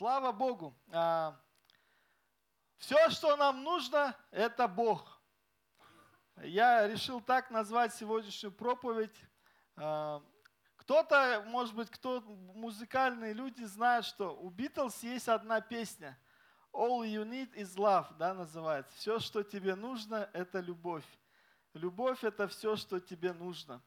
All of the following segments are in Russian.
Слава Богу. Все, что нам нужно, это Бог. Я решил так назвать сегодняшнюю проповедь. Кто-то, может быть, кто музыкальные люди знают, что у Битлз есть одна песня. All you need is love, да, называется. Все, что тебе нужно, это любовь. Любовь – это все, что тебе нужно.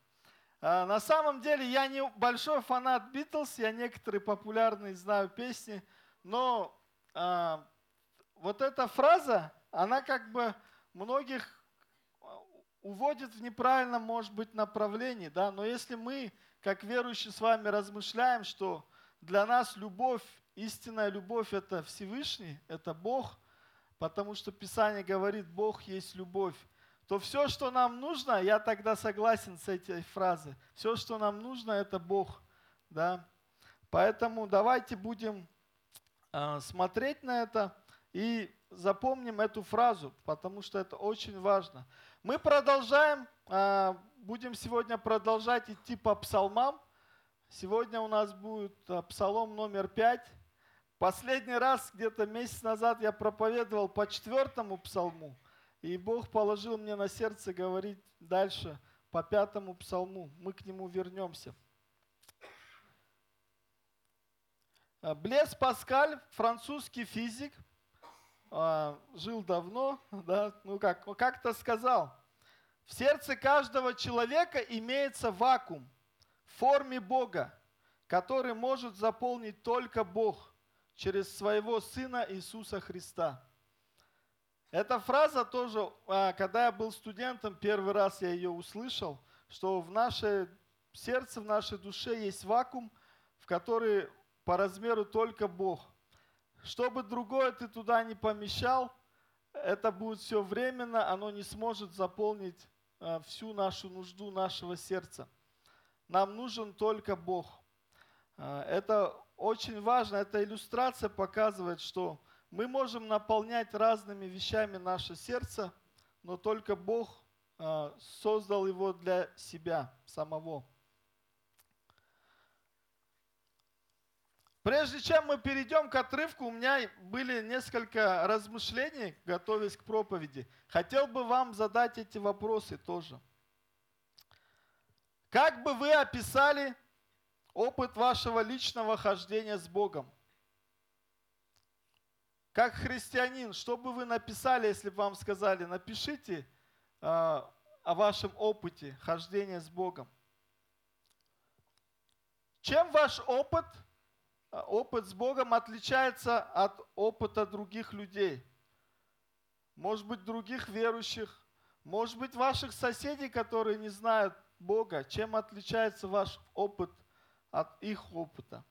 А, на самом деле я не большой фанат Битлз, я некоторые популярные знаю песни, но а, вот эта фраза, она как бы многих уводит в неправильном, может быть, направлении, да, но если мы, как верующие, с вами размышляем, что для нас любовь, истинная любовь – это Всевышний, это Бог, потому что Писание говорит, Бог есть любовь, то все, что нам нужно, я тогда согласен с этой фразой, все, что нам нужно, это Бог. Да? Поэтому давайте будем смотреть на это и запомним эту фразу, потому что это очень важно. Мы продолжаем, э, будем сегодня продолжать идти по псалмам. Сегодня у нас будет э, псалом номер пять. Последний раз, где-то месяц назад, я проповедовал по четвертому псалму. И Бог положил мне на сердце говорить дальше по пятому псалму. Мы к нему вернемся. Э, Блес Паскаль, французский физик, э, жил давно, да, ну как, как-то сказал, в сердце каждого человека имеется вакуум в форме Бога, который может заполнить только Бог через своего Сына Иисуса Христа. Эта фраза тоже, а, когда я был студентом, первый раз я ее услышал, что в нашей сердце, в нашей душе есть вакуум, в который по размеру только Бог. Чтобы другое ты туда не помещал, это будет все временно, оно не сможет заполнить а, всю нашу нужду нашего сердца. Нам нужен только Бог. А, это очень важно, эта иллюстрация показывает, что мы можем наполнять разными вещами наше сердце, но только Бог а, создал его для себя самого. Прежде чем мы перейдем к отрывку, у меня были несколько размышлений, готовясь к проповеди. Хотел бы вам задать эти вопросы тоже. Как бы вы описали опыт вашего личного хождения с Богом? Как христианин, что бы вы написали, если бы вам сказали, напишите э, о вашем опыте хождения с Богом. Чем ваш опыт, опыт с Богом отличается от опыта других людей? Может быть, других верующих, может быть, ваших соседей, которые не знают Бога. Чем отличается ваш опыт от их опыта?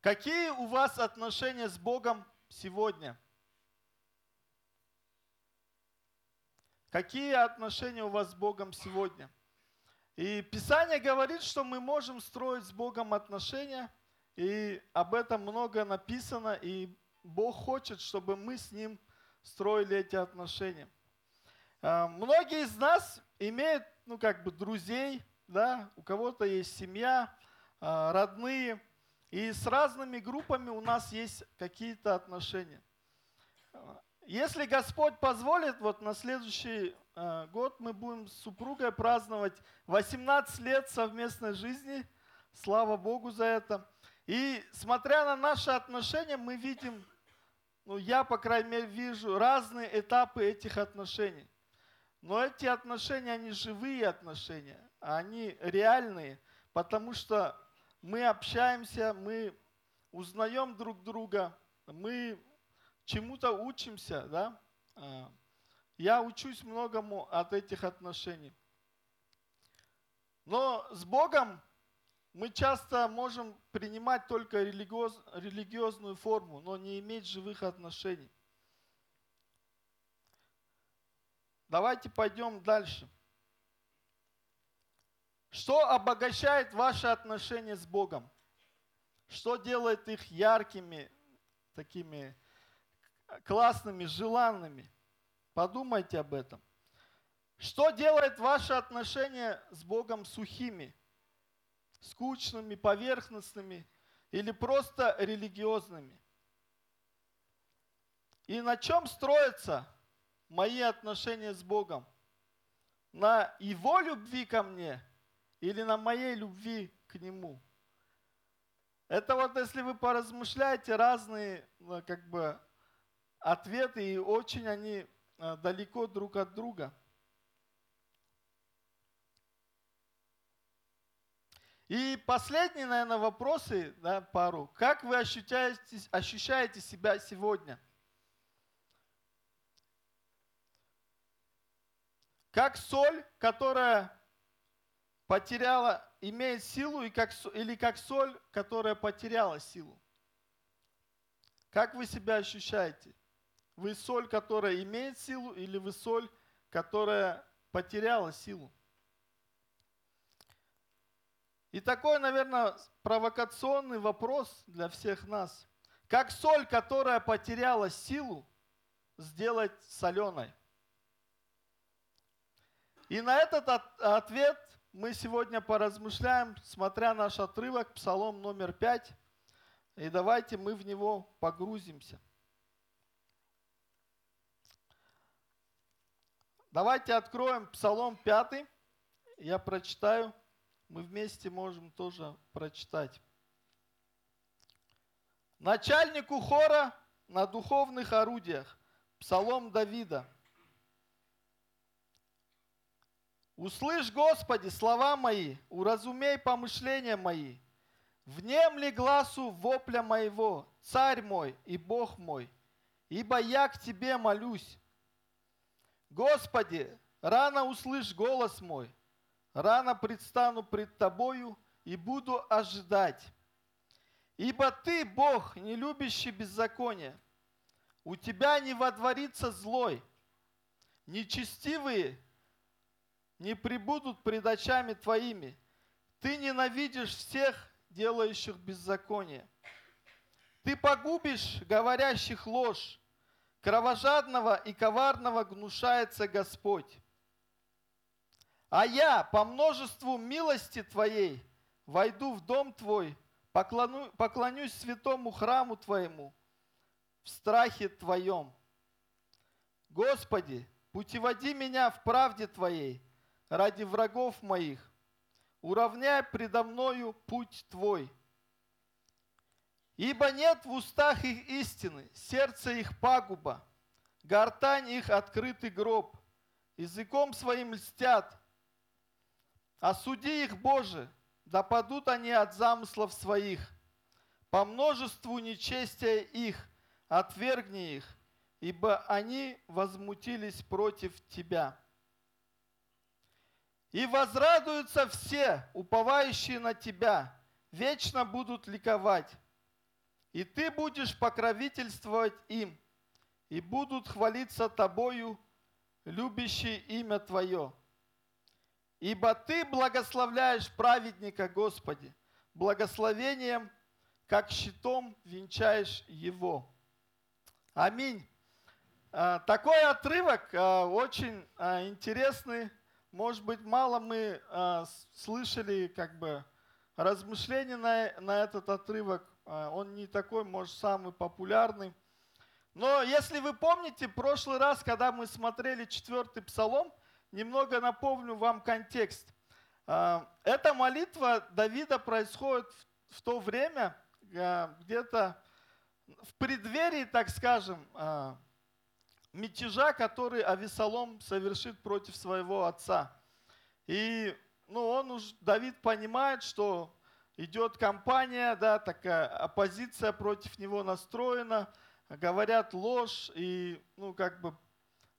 Какие у вас отношения с Богом сегодня? Какие отношения у вас с Богом сегодня? И Писание говорит, что мы можем строить с Богом отношения, и об этом много написано, и Бог хочет, чтобы мы с Ним строили эти отношения. А, многие из нас имеют, ну, как бы друзей, да, у кого-то есть семья, а, родные – и с разными группами у нас есть какие-то отношения. Если Господь позволит, вот на следующий э, год мы будем с супругой праздновать 18 лет совместной жизни. Слава Богу за это. И смотря на наши отношения, мы видим, ну я, по крайней мере, вижу разные этапы этих отношений. Но эти отношения, они живые отношения, они реальные, потому что мы общаемся, мы узнаем друг друга, мы чему-то учимся, да? А, я учусь многому от этих отношений. Но с Богом мы часто можем принимать только религиоз, религиозную форму, но не иметь живых отношений. Давайте пойдем дальше. Что обогащает ваши отношения с Богом? Что делает их яркими, такими классными, желанными? Подумайте об этом. Что делает ваши отношения с Богом сухими, скучными, поверхностными или просто религиозными. И на чем строятся мои отношения с Богом? На Его любви ко мне или на моей любви к Нему? Это вот если вы поразмышляете разные ну, как бы ответы, и очень они э, далеко друг от друга. И последние, наверное, вопросы, да, пару. Как вы ощущаете, ощущаете себя сегодня? Как соль, которая потеряла, имеет силу, и как, или как соль, которая потеряла силу. Как вы себя ощущаете? Вы соль, которая имеет силу, или вы соль, которая потеряла силу? И такой, наверное, провокационный вопрос для всех нас. Как соль, которая потеряла силу, сделать соленой? И на этот ответ мы сегодня поразмышляем, смотря наш отрывок, Псалом номер 5. И давайте мы в него погрузимся. Давайте откроем Псалом 5. Я прочитаю. Мы вместе можем тоже прочитать. Начальнику хора на духовных орудиях. Псалом Давида. Услышь, Господи, слова мои, уразумей помышления мои. Внемли глазу вопля моего, царь мой и Бог мой, ибо я к Тебе молюсь. Господи, рано услышь голос мой, рано предстану пред Тобою и буду ожидать. Ибо Ты, Бог, не любящий беззаконие, у Тебя не водворится злой, нечестивые не прибудут пред очами Твоими. Ты ненавидишь всех, делающих беззаконие. Ты погубишь говорящих ложь. Кровожадного и коварного гнушается Господь. А я по множеству милости Твоей войду в дом Твой, поклону, поклонюсь святому храму Твоему в страхе Твоем. Господи, путеводи меня в правде Твоей, ради врагов моих. Уравняй предо мною путь Твой. Ибо нет в устах их истины, сердце их пагуба, гортань их открытый гроб, языком своим льстят. Осуди их, Боже, да падут они от замыслов своих. По множеству нечестия их отвергни их, ибо они возмутились против Тебя. И возрадуются все, уповающие на Тебя, вечно будут ликовать. И Ты будешь покровительствовать им, и будут хвалиться Тобою, любящие имя Твое. Ибо Ты благословляешь праведника, Господи, благословением, как щитом венчаешь его. Аминь. А, такой отрывок а, очень а, интересный может быть, мало мы слышали как бы размышления на этот отрывок. Э, он не такой, может, самый популярный. Но если вы помните, прошлый раз, когда мы смотрели четвертый псалом, немного напомню вам контекст. Э, эта молитва Давида происходит в, то время, э, где-то в преддверии, так скажем, мятежа, который Авесолом совершит против своего отца. И ну, он уж, Давид понимает, что идет кампания, да, такая оппозиция против него настроена, говорят ложь и, ну, как бы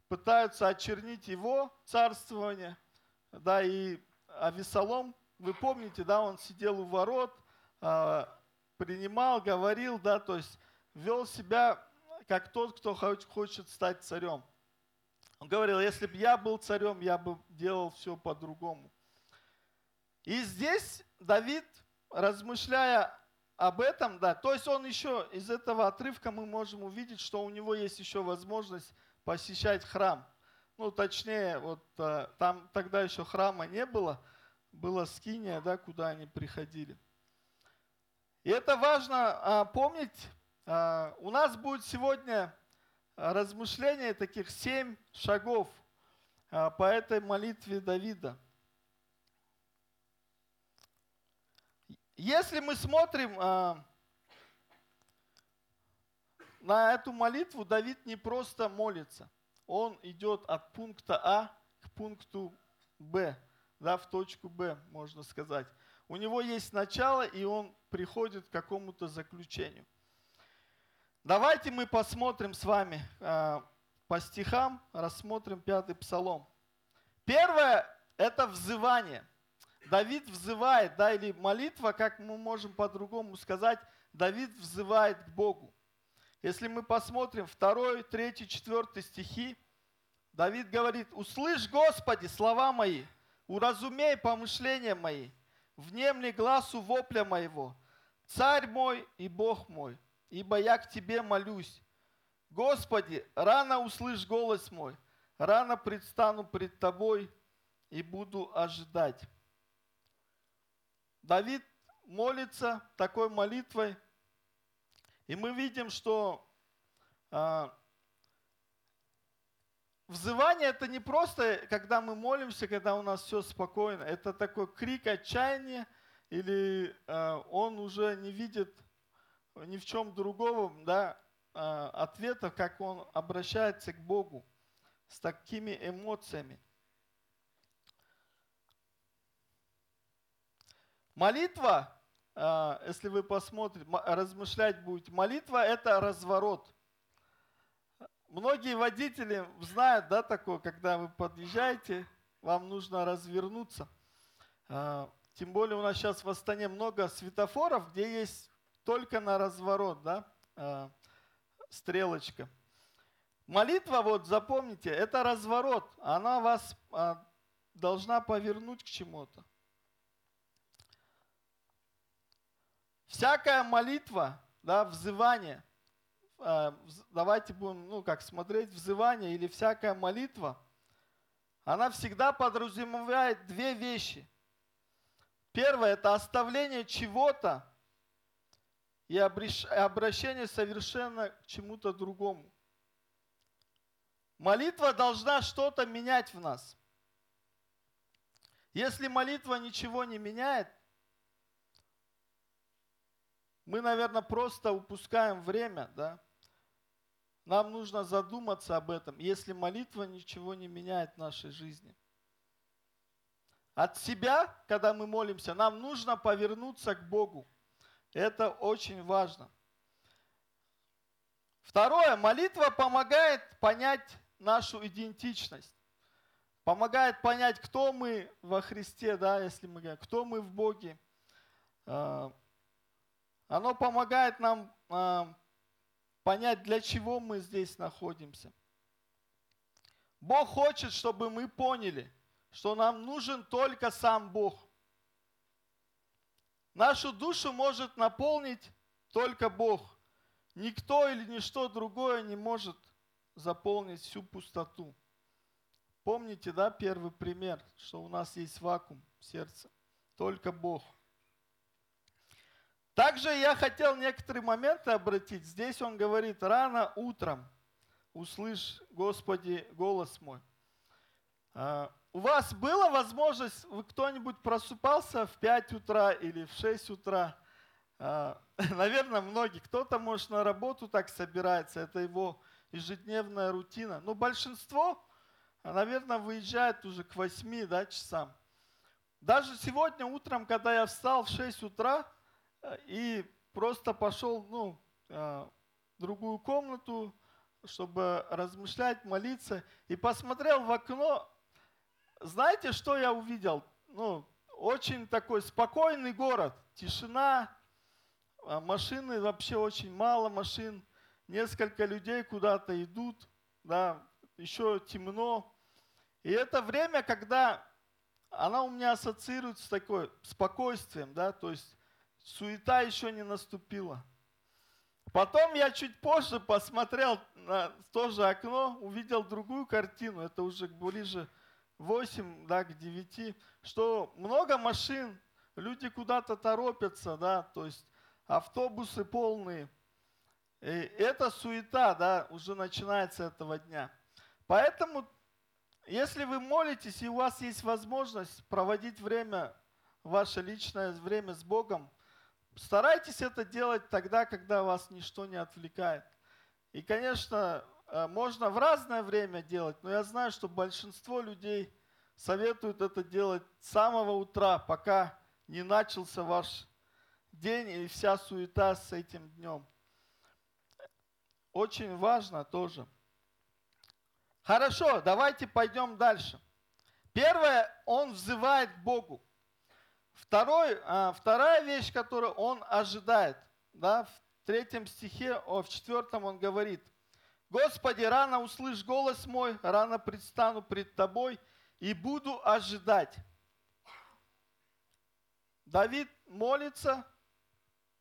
пытаются очернить его царствование, да, и Авесолом, вы помните, да, он сидел у ворот, а, принимал, говорил, да, то есть вел себя как тот, кто хочет стать царем. Он говорил, если бы я был царем, я бы делал все по-другому. И здесь Давид, размышляя об этом, да, то есть он еще из этого отрывка мы можем увидеть, что у него есть еще возможность посещать храм. Ну, точнее, вот э, там тогда еще храма не было, была скиния, да, куда они приходили. И это важно а, помнить. А, у нас будет сегодня размышление таких семь шагов а, по этой молитве Давида. Если мы смотрим а, на эту молитву, Давид не просто молится. Он идет от пункта А к пункту Б, да, в точку Б, можно сказать. У него есть начало, и он приходит к какому-то заключению. Давайте мы посмотрим с вами э, по стихам, рассмотрим пятый псалом. Первое – это взывание. Давид взывает, да, или молитва, как мы можем по-другому сказать, Давид взывает к Богу. Если мы посмотрим второй, третий, четвертый стихи, Давид говорит, «Услышь, Господи, слова мои, уразумей помышления мои, внемли глазу вопля моего, царь мой и Бог мой, ибо я к Тебе молюсь. Господи, рано услышь голос мой, рано предстану пред Тобой и буду ожидать. Давид молится такой молитвой, и мы видим, что а, взывание это не просто, когда мы молимся, когда у нас все спокойно. Это такой крик отчаяния, или э, он уже не видит ни в чем другого да, э, ответа, как он обращается к Богу с такими эмоциями. Молитва, э, если вы посмотрите, размышлять будете, молитва это разворот – Многие водители знают, да, такое, когда вы подъезжаете, вам нужно развернуться. А, тем более у нас сейчас в Астане много светофоров, где есть только на разворот, да, а, стрелочка. Молитва, вот запомните, это разворот. Она вас а, должна повернуть к чему-то. Всякая молитва, да, взывание, а, давайте будем, ну, как смотреть, взывание или всякая молитва, она всегда подразумевает две вещи. Первое – это оставление чего-то и обращение совершенно к чему-то другому. Молитва должна что-то менять в нас. Если молитва ничего не меняет, мы, наверное, просто упускаем время, да? Нам нужно задуматься об этом, если молитва ничего не меняет в нашей жизни. От себя, когда мы молимся, нам нужно повернуться к Богу. Это очень важно. Второе, молитва помогает понять нашу идентичность. Помогает понять, кто мы во Христе, да, если мы говорим, кто мы в Боге. Оно помогает нам а, понять, для чего мы здесь находимся. Бог хочет, чтобы мы поняли, что нам нужен только сам Бог. Нашу душу может наполнить только Бог. Никто или ничто другое не может заполнить всю пустоту. Помните, да, первый пример, что у нас есть вакуум в сердце. Только Бог. Также я хотел некоторые моменты обратить. Здесь он говорит, рано утром услышь, Господи, голос мой. А, у вас была возможность, вы кто-нибудь просыпался в 5 утра или в 6 утра? А, наверное, многие. Кто-то, может, на работу так собирается, это его ежедневная рутина. Но большинство, наверное, выезжает уже к 8 да, часам. Даже сегодня утром, когда я встал в 6 утра, и просто пошел ну, а, в другую комнату, чтобы размышлять, молиться, и посмотрел в окно. Знаете, что я увидел? Ну, очень такой спокойный город, тишина, а, машины вообще очень мало машин, несколько людей куда-то идут, да, еще темно. И это время, когда она у меня ассоциируется с такой спокойствием, да, то есть суета еще не наступила. Потом я чуть позже посмотрел на то же окно, увидел другую картину, это уже ближе 8 да, к 9, что много машин, люди куда-то торопятся, да, то есть автобусы полные. И это суета, да, уже начинается этого дня. Поэтому, если вы молитесь и у вас есть возможность проводить время, ваше личное время с Богом, старайтесь это делать тогда, когда вас ничто не отвлекает. И, конечно, э, можно в разное время делать, но я знаю, что большинство людей советуют это делать с самого утра, пока не начался ваш день и вся суета с этим днем. Очень важно тоже. Хорошо, давайте пойдем дальше. Первое, он взывает к Богу. Второй, а, вторая вещь, которую он ожидает. Да, в третьем стихе, о, в четвертом он говорит, «Господи, рано услышь голос мой, рано предстану пред Тобой и буду ожидать». Давид молится,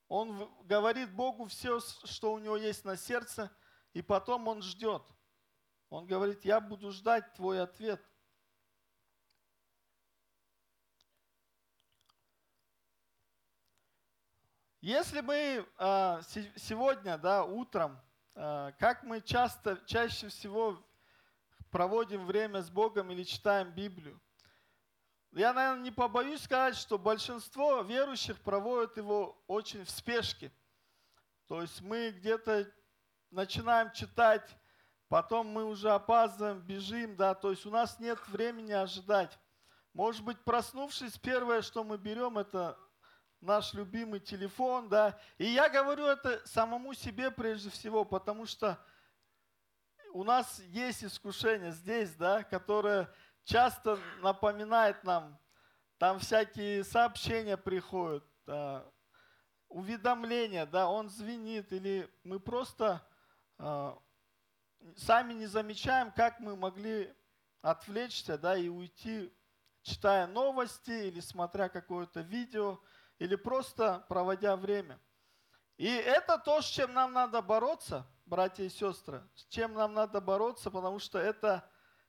он говорит Богу все, что у него есть на сердце, и потом он ждет. Он говорит, я буду ждать твой ответ. Если мы а, сегодня, да, утром, а, как мы часто, чаще всего проводим время с Богом или читаем Библию, я, наверное, не побоюсь сказать, что большинство верующих проводят его очень в спешке. То есть мы где-то начинаем читать, потом мы уже опаздываем, бежим, да, то есть у нас нет времени ожидать. Может быть, проснувшись, первое, что мы берем, это наш любимый телефон, да. И я говорю это самому себе прежде всего, потому что у нас есть искушение здесь, да, которое часто напоминает нам, там всякие сообщения приходят, да, уведомления, да, он звенит, или мы просто э, сами не замечаем, как мы могли отвлечься, да, и уйти, читая новости или смотря какое-то видео, или просто проводя время. И это то, с чем нам надо бороться, братья и сестры, с чем нам надо бороться, потому что это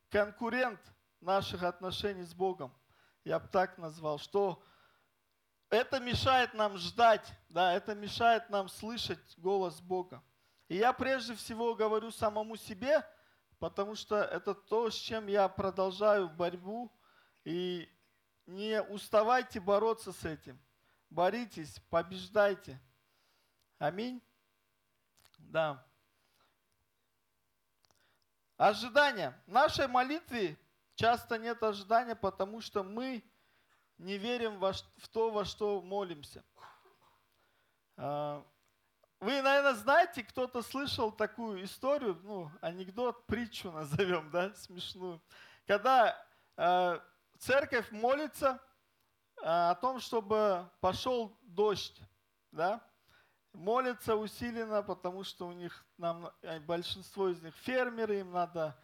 конкурент – наших отношений с Богом. Я бы так назвал, что это мешает нам ждать, да, это мешает нам слышать голос Бога. И я прежде всего говорю самому себе, потому что это то, с чем я продолжаю борьбу. И не уставайте бороться с этим. Боритесь, побеждайте. Аминь. Да. Ожидание. В нашей молитве Часто нет ожидания, потому что мы не верим в то, во что молимся. А, вы, наверное, знаете, кто-то слышал такую историю, ну, анекдот, притчу назовем, да, смешную. Когда э, церковь молится о том, чтобы пошел дождь, да, молится усиленно, потому что у них, нам, большинство из них фермеры, им надо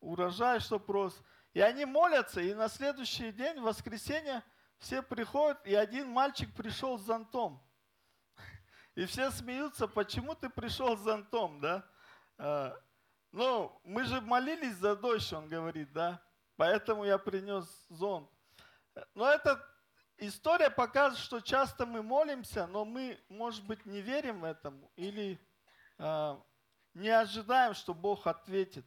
урожай, чтобы рос. И они молятся, и на следующий день, в воскресенье, все приходят, и один мальчик пришел с зонтом. И все смеются, почему ты пришел с зонтом, да? А, ну, мы же молились за дождь, он говорит, да? Поэтому я принес зонт. Но эта история показывает, что часто мы молимся, но мы, может быть, не верим этому или э, не ожидаем, что Бог ответит.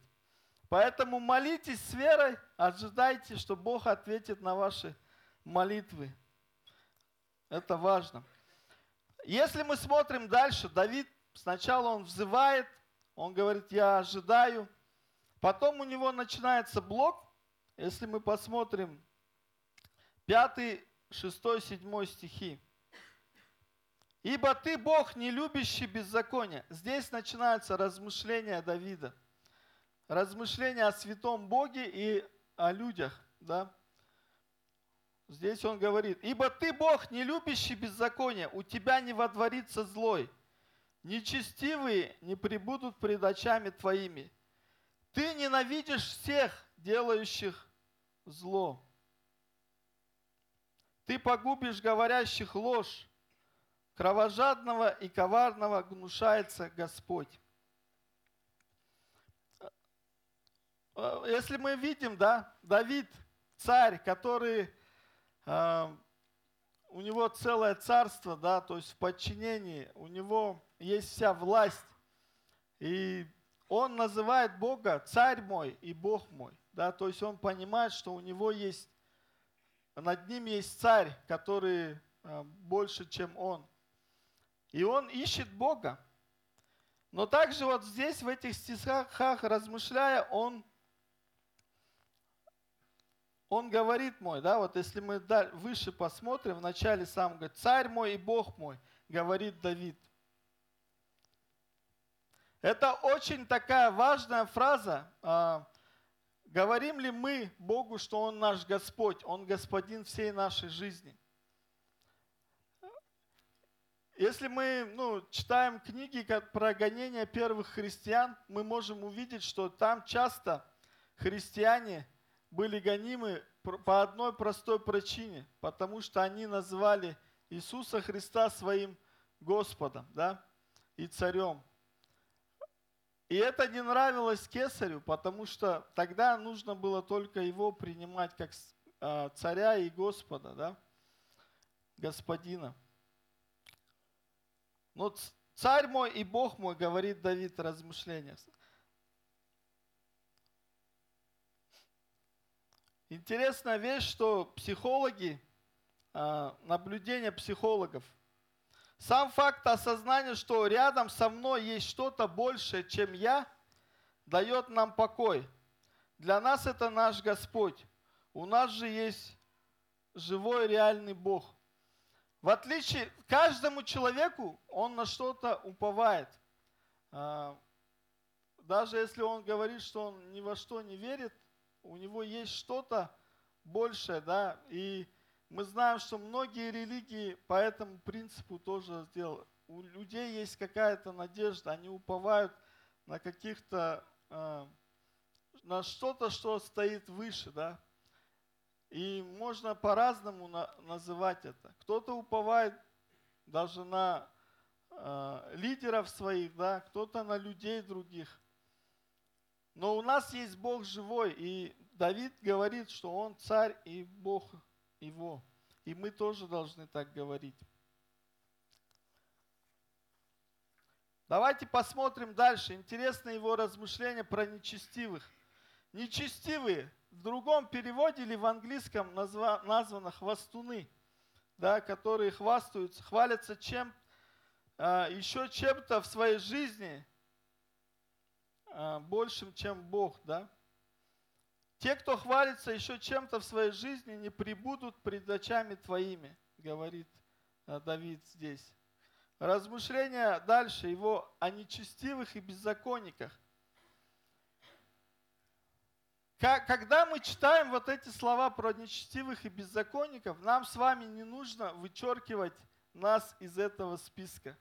Поэтому молитесь с верой, ожидайте, что Бог ответит на ваши молитвы. Это важно. Если мы смотрим дальше, Давид сначала он взывает, он говорит, я ожидаю. Потом у него начинается блок. Если мы посмотрим 5, 6, 7 стихи. «Ибо ты, Бог, не любящий беззаконие». Здесь начинается размышление Давида размышления о святом Боге и о людях. Да? Здесь он говорит, «Ибо ты, Бог, не любящий беззаконие, у тебя не водворится злой, нечестивые не прибудут пред очами твоими. Ты ненавидишь всех, делающих зло. Ты погубишь говорящих ложь, кровожадного и коварного гнушается Господь. Э, если мы видим, да, Давид, царь, который э, у него целое царство, да, то есть в подчинении, у него есть вся власть. И он называет Бога царь мой и Бог мой. Да, то есть он понимает, что у него есть, над ним есть царь, который э, больше, чем он. И он ищет Бога. Но также вот здесь, в этих стихах, размышляя, он он говорит мой, да, вот если мы выше посмотрим, в начале сам говорит, царь мой и Бог мой, говорит Давид. Это очень такая важная фраза. Говорим ли мы Богу, что Он наш Господь, Он господин всей нашей жизни? Если мы ну, читаем книги про гонение первых христиан, мы можем увидеть, что там часто христиане были гонимы по одной простой причине, потому что они называли Иисуса Христа своим Господом да, и царем. И это не нравилось кесарю, потому что тогда нужно было только его принимать как а, царя и Господа, да, господина. Но царь мой и Бог мой, говорит Давид в размышлениях. Интересная вещь, что психологи, а, наблюдение психологов, сам факт осознания, что рядом со мной есть что-то большее, чем я, дает нам покой. Для нас это наш Господь. У нас же есть живой реальный Бог. В отличие, каждому человеку он на что-то уповает. А, даже если он говорит, что он ни во что не верит, у него есть что-то большее, да, и мы знаем, что многие религии по этому принципу тоже сделали. У людей есть какая-то надежда, они уповают на каких-то, э, на что-то, что стоит выше, да. И можно по-разному на, называть это. Кто-то уповает даже на э, лидеров своих, да, кто-то на людей других. Но у нас есть Бог живой, и Давид говорит, что он царь и Бог его. И мы тоже должны так говорить. Давайте посмотрим дальше. Интересно его размышления про нечестивых. Нечестивые в другом переводе или в английском назва, названо хвостуны, да, которые хвастаются, хвалятся чем, а, еще чем-то в своей жизни, а, большим, чем Бог, да? Те, кто хвалится еще чем-то в своей жизни, не прибудут пред очами твоими, говорит а, Давид здесь. Размышления дальше его о нечестивых и беззаконниках. Когда мы читаем вот эти слова про нечестивых и беззаконников, нам с вами не нужно вычеркивать нас из этого списка.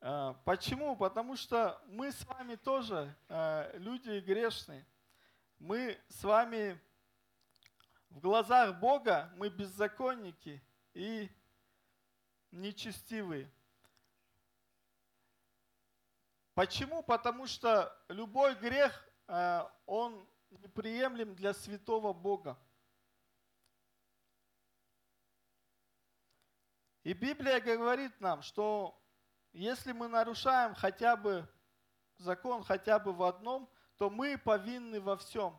А, почему? Потому что мы с вами тоже а, люди грешные. Мы с вами в глазах Бога, мы беззаконники и нечестивые. Почему? Потому что любой грех, а, он неприемлем для святого Бога. И Библия говорит нам, что если мы нарушаем хотя бы закон, хотя бы в одном, то мы повинны во всем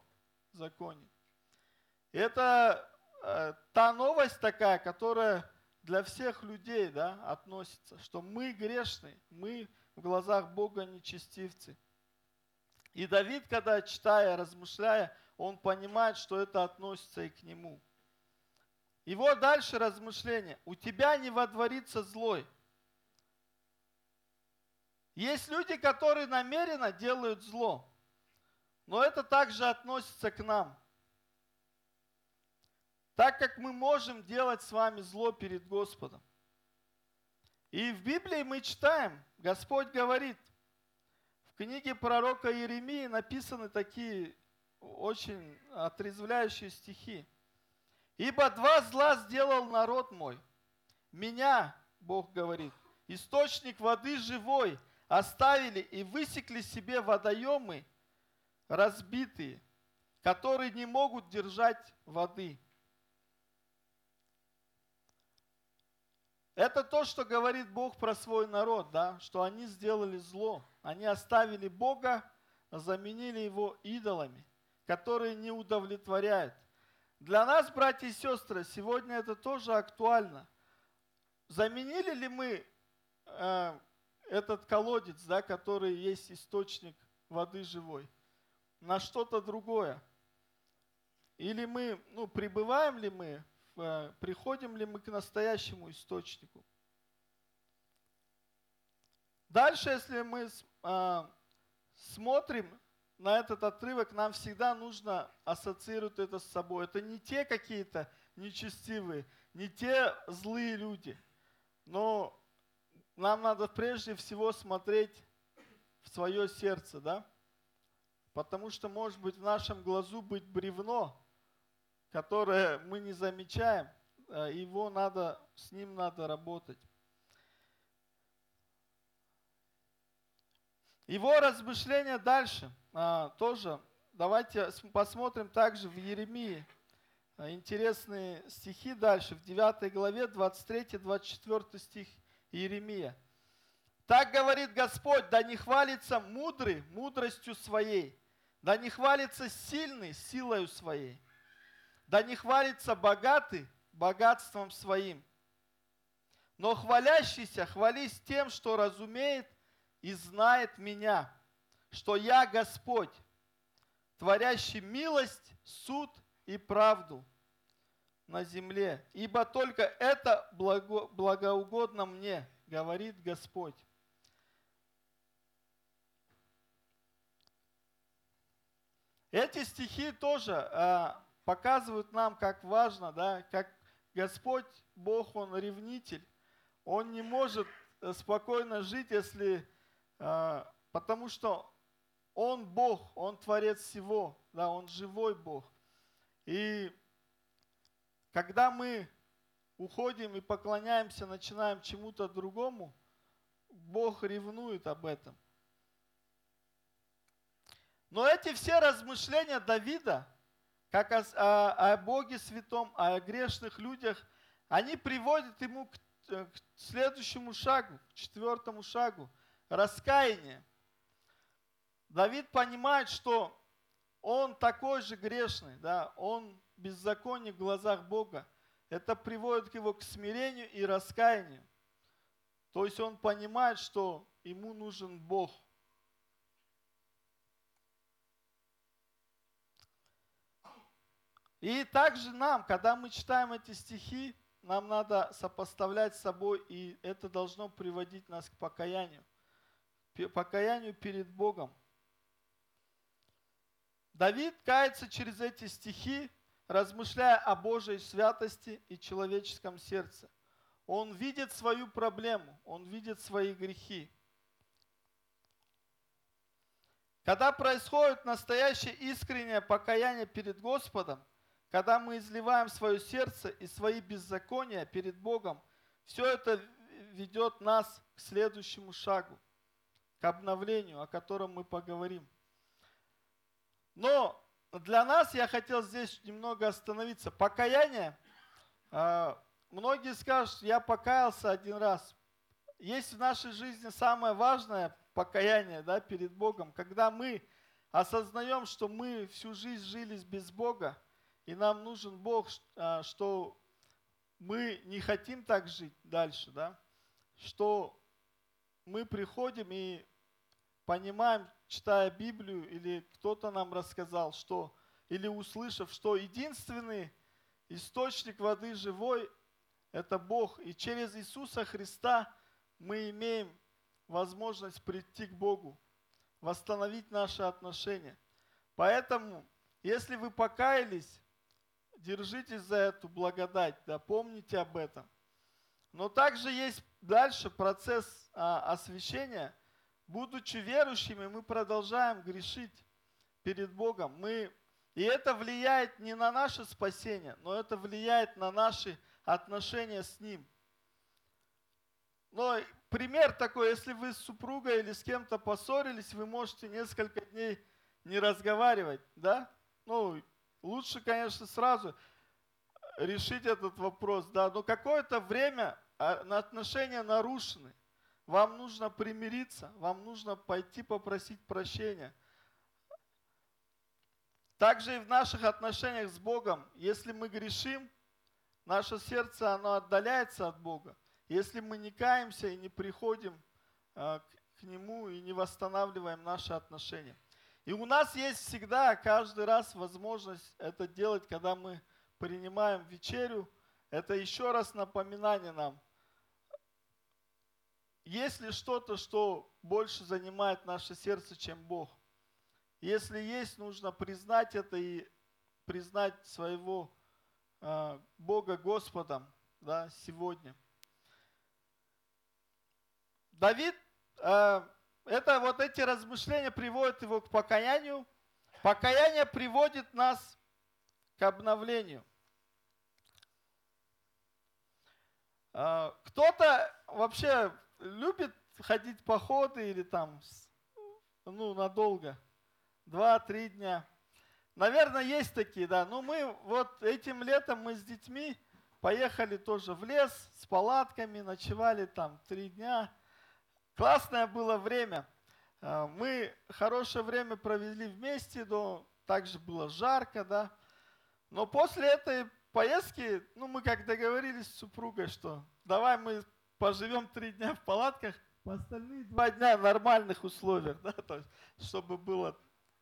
законе. Это э, та новость такая, которая для всех людей да, относится, что мы грешны, мы в глазах Бога нечестивцы. И Давид, когда читая, размышляя, он понимает, что это относится и к нему. Его дальше размышление. У тебя не водворится злой, есть люди, которые намеренно делают зло, но это также относится к нам. Так как мы можем делать с вами зло перед Господом. И в Библии мы читаем, Господь говорит, в книге пророка Иеремии написаны такие очень отрезвляющие стихи. «Ибо два зла сделал народ мой. Меня, Бог говорит, источник воды живой – оставили и высекли себе водоемы разбитые. которые не могут держать воды. Это то, что говорит Бог про свой народ, да, что они сделали зло. Они оставили Бога, заменили его идолами, которые не удовлетворяют. Для нас, братья и сестры, сегодня это тоже актуально. Заменили ли мы э, этот колодец, да, который есть источник воды живой, на что-то другое? Или мы, ну, пребываем ли мы Э, приходим ли мы к настоящему источнику. Дальше, если мы а, смотрим на этот отрывок, нам всегда нужно ассоциировать это с собой. Это не те какие-то нечестивые, не те злые люди, но нам надо прежде всего смотреть в свое сердце, да? Потому что, может быть, в нашем глазу быть бревно, которое мы не замечаем, э, его надо, с ним надо работать. Его размышления дальше а, тоже. Давайте посмотрим также в Еремии. А, интересные стихи дальше, в 9 главе, 23-24 стих Еремия. Так говорит Господь, да не хвалится мудрый мудростью своей, да не хвалится сильный силою своей, да не хвалится богатый богатством своим, но хвалящийся хвались тем, что разумеет и знает меня, что я Господь, творящий милость, суд и правду на земле, ибо только это благо, благоугодно мне, говорит Господь. Эти стихи тоже а, показывают нам, как важно, да, как Господь, Бог, Он ревнитель. Он не может э, спокойно жить, если, э, потому что Он Бог, Он Творец всего, да, Он живой Бог. И когда мы уходим и поклоняемся, начинаем чему-то другому, Бог ревнует об этом. Но эти все размышления Давида, как о, о, о Боге святом, о грешных людях, они приводят ему к, э, к следующему шагу, к четвертому шагу, раскаяние. Давид понимает, что он такой же грешный, да, он беззаконник в глазах Бога. Это приводит его к смирению и раскаянию. То есть он понимает, что ему нужен Бог. И также нам, когда мы читаем эти стихи, нам надо сопоставлять с собой, и это должно приводить нас к покаянию. Покаянию перед Богом. Давид кается через эти стихи, размышляя о Божьей святости и человеческом сердце. Он видит свою проблему, он видит свои грехи. Когда происходит настоящее искреннее покаяние перед Господом, когда мы изливаем свое сердце и свои беззакония перед Богом, все это ведет нас к следующему шагу, к обновлению, о котором мы поговорим. Но для нас я хотел здесь немного остановиться. Покаяние, а, многие скажут, я покаялся один раз. Есть в нашей жизни самое важное покаяние да, перед Богом, когда мы осознаем, что мы всю жизнь жили без Бога, и нам нужен Бог, а, что мы не хотим так жить дальше, да? Что мы приходим и понимаем, читая Библию, или кто-то нам рассказал, что, или услышав, что единственный источник воды живой – это Бог. И через Иисуса Христа мы имеем возможность прийти к Богу, восстановить наши отношения. Поэтому, если вы покаялись, держитесь за эту благодать, да, помните об этом. Но также есть дальше процесс а, освящения. Будучи верующими, мы продолжаем грешить перед Богом. Мы, и это влияет не на наше спасение, но это влияет на наши отношения с Ним. Но пример такой, если вы с супругой или с кем-то поссорились, вы можете несколько дней не разговаривать, да? ну, лучше, конечно, сразу решить этот вопрос, да, но какое-то время а, отношения нарушены. Вам нужно примириться, вам нужно пойти попросить прощения. Также и в наших отношениях с Богом, если мы грешим, наше сердце, оно отдаляется от Бога. Если мы не каемся и не приходим а, к Нему и не восстанавливаем наши отношения. И у нас есть всегда, каждый раз возможность это делать, когда мы принимаем вечерю. Это еще раз напоминание нам. Есть ли что-то, что больше занимает наше сердце, чем Бог? Если есть, нужно признать это и признать своего э, Бога Господом да, сегодня. Давид, э, это вот эти размышления приводят его к покаянию. Покаяние приводит нас к обновлению. Э, кто-то вообще любит ходить походы или там, ну, надолго, два-три дня. Наверное, есть такие, да. Но мы вот этим летом мы с детьми поехали тоже в лес с палатками, ночевали там три дня. Классное было время. А, мы хорошее время провели вместе, но также было жарко, да. Но после этой поездки, ну, мы как договорились с супругой, что давай мы поживем три дня в палатках, по остальные два дня в нормальных условиях, да, то есть, чтобы было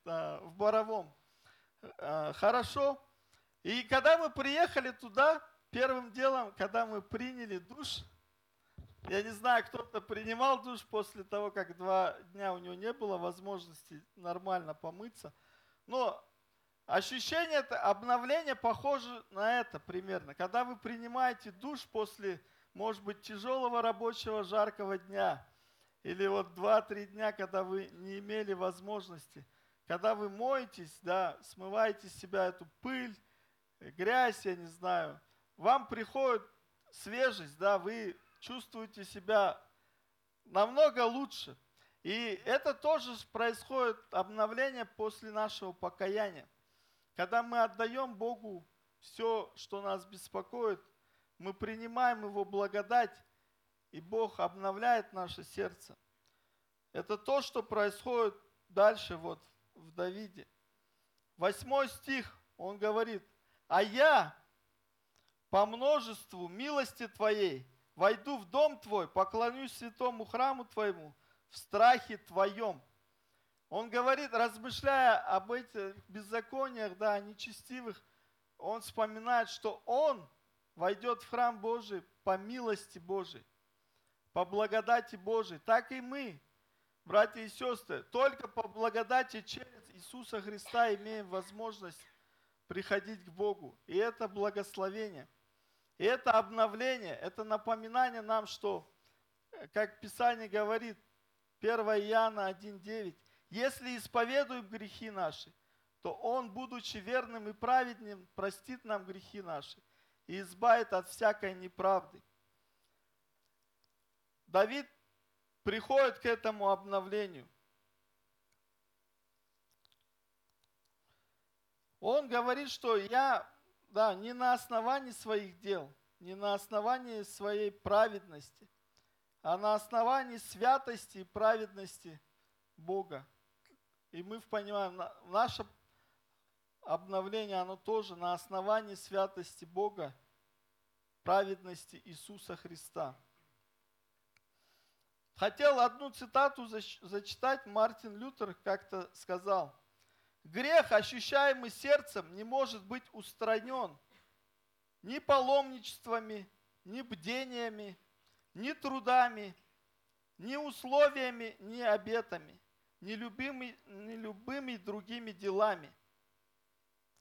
а, в Боровом а, хорошо. И когда мы приехали туда, первым делом, когда мы приняли душ, я не знаю, кто-то принимал душ после того, как два дня у него не было возможности нормально помыться. Но ощущение это, обновления похоже на это примерно. Когда вы принимаете душ после, может быть, тяжелого рабочего жаркого дня, или вот два-три дня, когда вы не имели возможности, когда вы моетесь, да, смываете с себя эту пыль, грязь, я не знаю, вам приходит свежесть, да, вы чувствуете себя намного лучше. И это тоже происходит обновление после нашего покаяния. Когда мы отдаем Богу все, что нас беспокоит, мы принимаем Его благодать, и Бог обновляет наше сердце. Это то, что происходит дальше вот в Давиде. Восьмой стих, он говорит, а я по множеству милости Твоей войду в дом Твой, поклонюсь святому храму Твоему в страхе Твоем. Он говорит, размышляя об этих беззакониях, да, нечестивых, он вспоминает, что он войдет в храм Божий по милости Божией, по благодати Божией. Так и мы, братья и сестры, только по благодати через Иисуса Христа имеем возможность приходить к Богу. И это благословение – и это обновление, это напоминание нам, что, э, как Писание говорит, 1 Иоанна 1.9, если исповедуем грехи наши, то Он, будучи верным и праведным, простит нам грехи наши и избавит от всякой неправды. Давид приходит к этому обновлению. Он говорит, что я да, не на основании своих дел, не на основании своей праведности, а на основании святости и праведности Бога. И мы понимаем, наше обновление, оно тоже на основании святости Бога, праведности Иисуса Христа. Хотел одну цитату зачитать, Мартин Лютер как-то сказал – Грех, ощущаемый сердцем, не может быть устранен ни паломничествами, ни бдениями, ни трудами, ни условиями, ни обетами, ни любыми, ни любыми другими делами.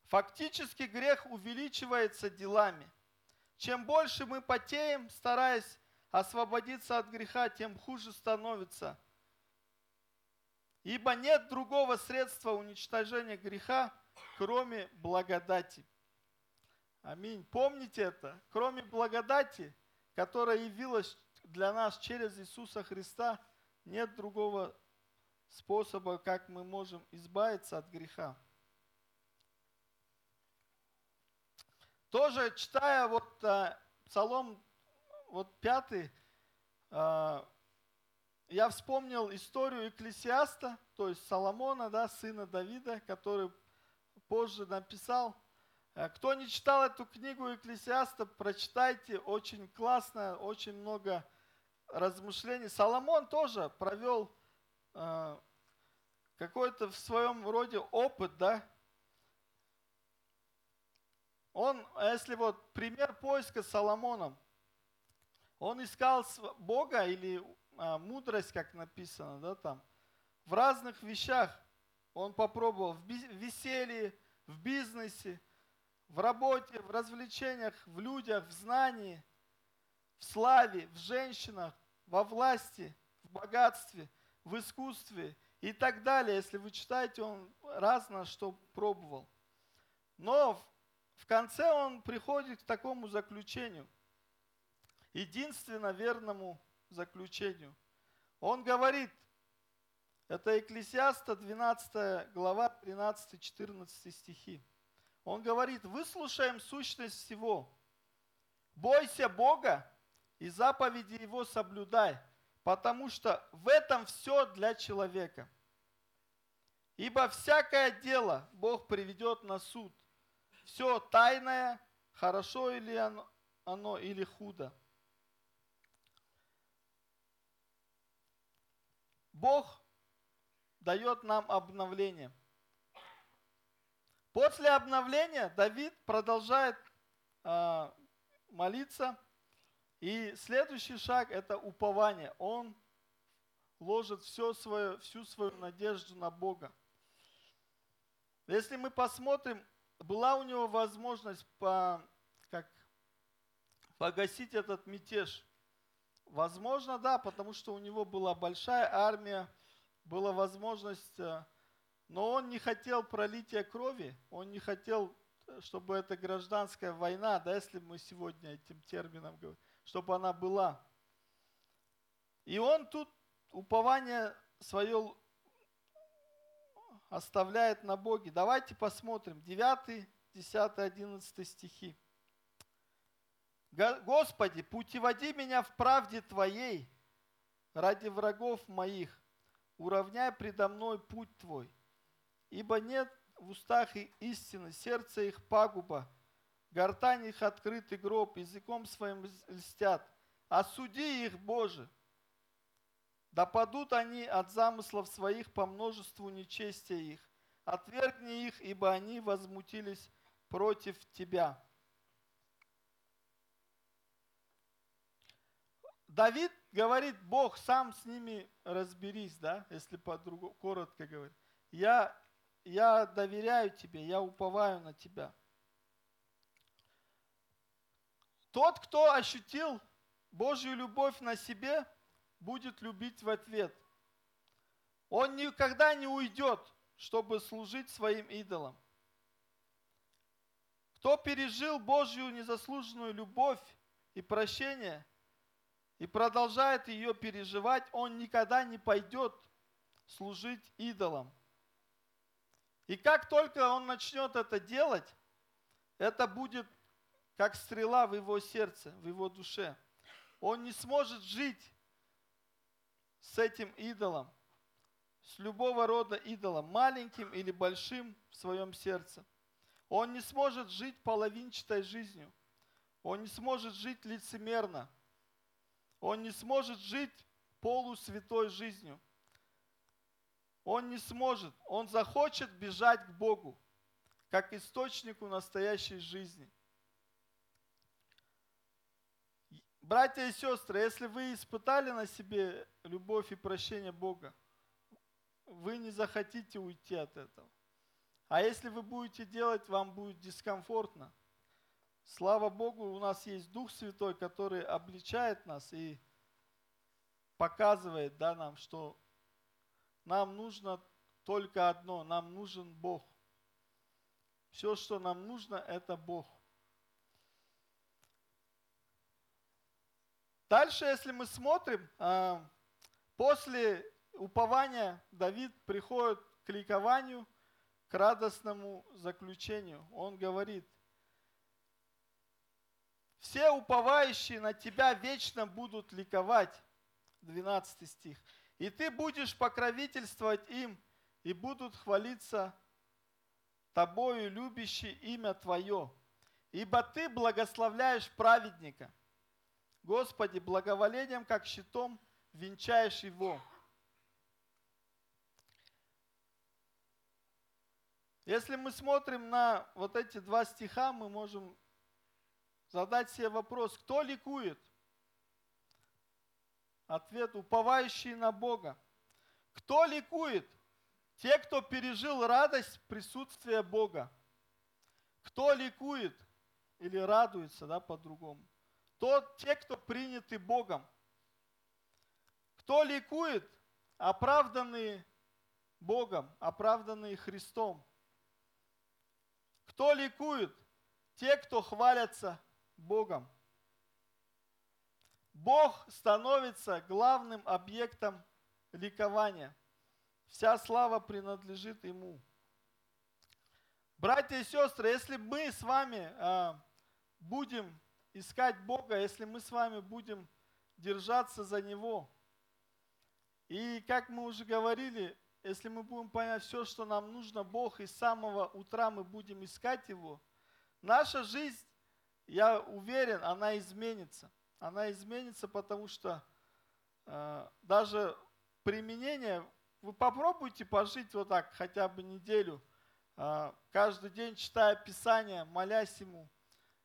Фактически грех увеличивается делами. Чем больше мы потеем, стараясь освободиться от греха, тем хуже становится – Ибо нет другого средства уничтожения греха, кроме благодати. Аминь. Помните это. Кроме благодати, которая явилась для нас через Иисуса Христа, нет другого способа, как мы можем избавиться от греха. Тоже читая вот а, Псалом вот пятый, а, я вспомнил историю Экклесиаста, то есть Соломона, да, сына Давида, который позже написал. Э, кто не читал эту книгу Экклесиаста, прочитайте, очень классно, очень много размышлений. Соломон тоже провел э, какой-то в своем роде опыт, да. Он, если вот пример поиска Соломоном, он искал Бога или а, мудрость, как написано, да, там, в разных вещах. Он попробовал в веселье, в бизнесе, в работе, в развлечениях, в людях, в знании, в славе, в женщинах, во власти, в богатстве, в искусстве и так далее. Если вы читаете, он разно что пробовал. Но в конце он приходит к такому заключению, единственно верному заключению. Он говорит, это Экклесиаста 12 глава 13-14 стихи. Он говорит, выслушаем сущность всего. Бойся Бога и заповеди Его соблюдай, потому что в этом все для человека. Ибо всякое дело Бог приведет на суд. Все тайное, хорошо или оно, оно или худо. Бог дает нам обновление. После обновления Давид продолжает э, молиться. И следующий шаг – это упование. Он ложит все свое, всю свою надежду на Бога. Если мы посмотрим, была у него возможность по, как, погасить этот мятеж – Возможно, да, потому что у него была большая армия, была возможность, э, но он не хотел пролития крови, он не хотел, чтобы эта гражданская война, да, если мы сегодня этим термином говорим, чтобы она была. И он тут упование свое оставляет на Боге. Давайте посмотрим. 9, 10, 11 стихи. Господи, путеводи меня в правде Твоей ради врагов моих, уравняй предо мной путь Твой. Ибо нет в устах их истины, сердце их пагуба, гортань их открытый гроб, языком своим льстят. Осуди их, Боже, да падут они от замыслов своих по множеству нечестия их. Отвергни их, ибо они возмутились против Тебя. Давид говорит, Бог, сам с ними разберись, да, если по-другому, коротко говорить. Я, я доверяю тебе, я уповаю на тебя. Тот, кто ощутил Божью любовь на себе, будет любить в ответ. Он никогда не уйдет, чтобы служить своим идолам. Кто пережил Божью незаслуженную любовь и прощение – и продолжает ее переживать, он никогда не пойдет служить идолам. И как только он начнет это делать, это будет как стрела в его сердце, в его душе. Он не сможет жить с этим идолом, с любого рода идолом, маленьким или большим в своем сердце. Он не сможет жить половинчатой жизнью. Он не сможет жить лицемерно – он не сможет жить полусвятой жизнью. Он не сможет. Он захочет бежать к Богу, как источнику настоящей жизни. Братья и сестры, если вы испытали на себе любовь и прощение Бога, вы не захотите уйти от этого. А если вы будете делать, вам будет дискомфортно – Слава Богу, у нас есть Дух Святой, который обличает нас и показывает да, нам, что нам нужно только одно, нам нужен Бог. Все, что нам нужно, это Бог. Дальше, если мы смотрим, а, после упования Давид приходит к ликованию, к радостному заключению. Он говорит – Все уповающие на Тебя вечно будут ликовать. 12 стих. И Ты будешь покровительствовать им, и будут хвалиться Тобою, любящие имя Твое. Ибо Ты благословляешь праведника. Господи, благоволением, как щитом, венчаешь его. Если мы смотрим на вот эти два стиха, мы можем задать себе вопрос, кто ликует? Ответ – уповающий на Бога. Кто ликует? Те, кто пережил радость присутствия Бога. Кто ликует или радуется, да, по-другому? Тот, те, кто приняты Богом. Кто ликует? Оправданные Богом, оправданные Христом. Кто ликует? Те, кто хвалятся Богом. Бог становится главным объектом ликования. Вся слава принадлежит Ему. Братья и сестры, если мы с вами а, будем искать Бога, если мы с вами будем держаться за Него, и как мы уже говорили, если мы будем понять все, что нам нужно, Бог, и с самого утра мы будем искать Его, наша жизнь я уверен, она изменится. Она изменится, потому что э, даже применение, вы попробуйте пожить вот так хотя бы неделю, э, каждый день читая Писание, молясь Ему,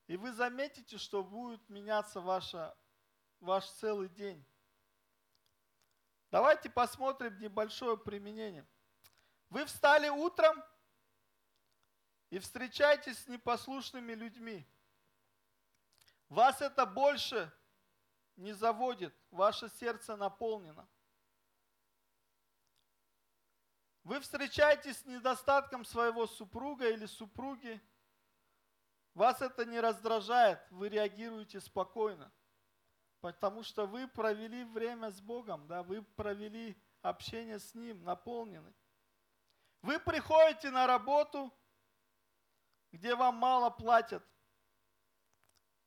и вы заметите, что будет меняться ваша, ваш целый день. Давайте посмотрим небольшое применение. Вы встали утром и встречаетесь с непослушными людьми – вас это больше не заводит, ваше сердце наполнено. Вы встречаетесь с недостатком своего супруга или супруги, вас это не раздражает, вы реагируете спокойно, потому что вы провели время с Богом, да, вы провели общение с Ним, наполнены. Вы приходите на работу, где вам мало платят,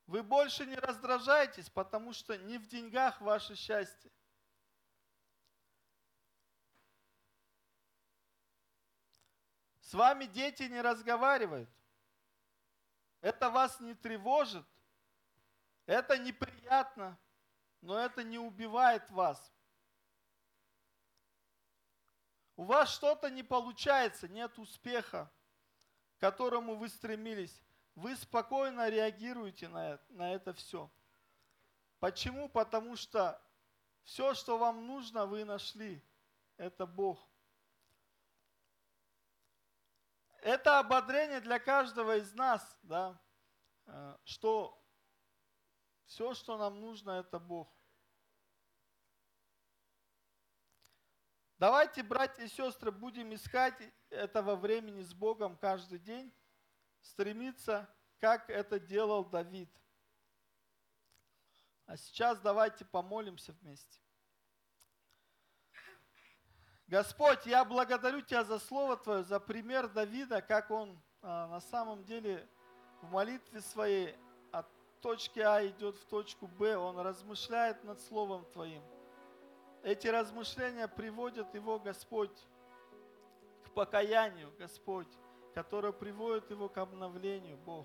вы больше не раздражаетесь, потому что не в деньгах ваше счастье. С вами дети не разговаривают. Это вас не тревожит. Это неприятно, но это не убивает вас. У вас что-то не получается, нет успеха, к которому вы стремились вы спокойно реагируете на на это все. Почему? Потому что все, что вам нужно, вы нашли. Это Бог. Это ободрение для каждого из нас, да, э, что все, что нам нужно, это Бог. Давайте, братья и сестры, будем искать этого времени с Богом каждый день стремиться, как это делал Давид. А сейчас давайте помолимся вместе. Господь, я благодарю Тебя за Слово Твое, за пример Давида, как он а, на самом деле в молитве своей от точки А идет в точку Б, он размышляет над Словом Твоим. Эти размышления приводят его, Господь, к покаянию, Господь которое приводит его к обновлению, Бог.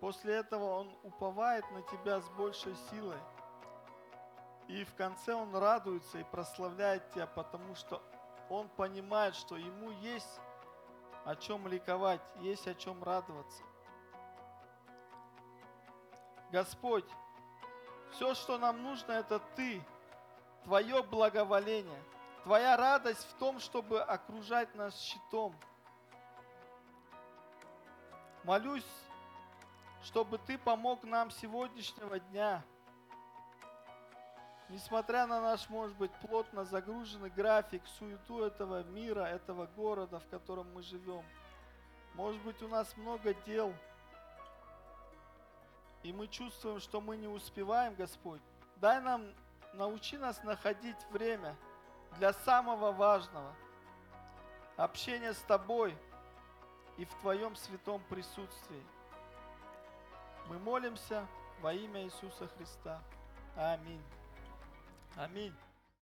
После этого он уповает на Тебя с большей силой. И в конце он радуется и прославляет Тебя, потому что он понимает, что ему есть о чем ликовать, есть о чем радоваться. Господь, все, что нам нужно, это Ты, Твое благоволение – Твоя радость в том, чтобы окружать нас щитом. Молюсь, чтобы Ты помог нам сегодняшнего дня, несмотря на наш, может быть, плотно загруженный график, суету этого мира, этого города, в котором мы живем. Может быть, у нас много дел, и мы чувствуем, что мы не успеваем, Господь. Дай нам, научи нас находить время – для самого важного – общения с Тобой и в Твоем святом присутствии. Мы молимся во имя Иисуса Христа. Аминь. Аминь.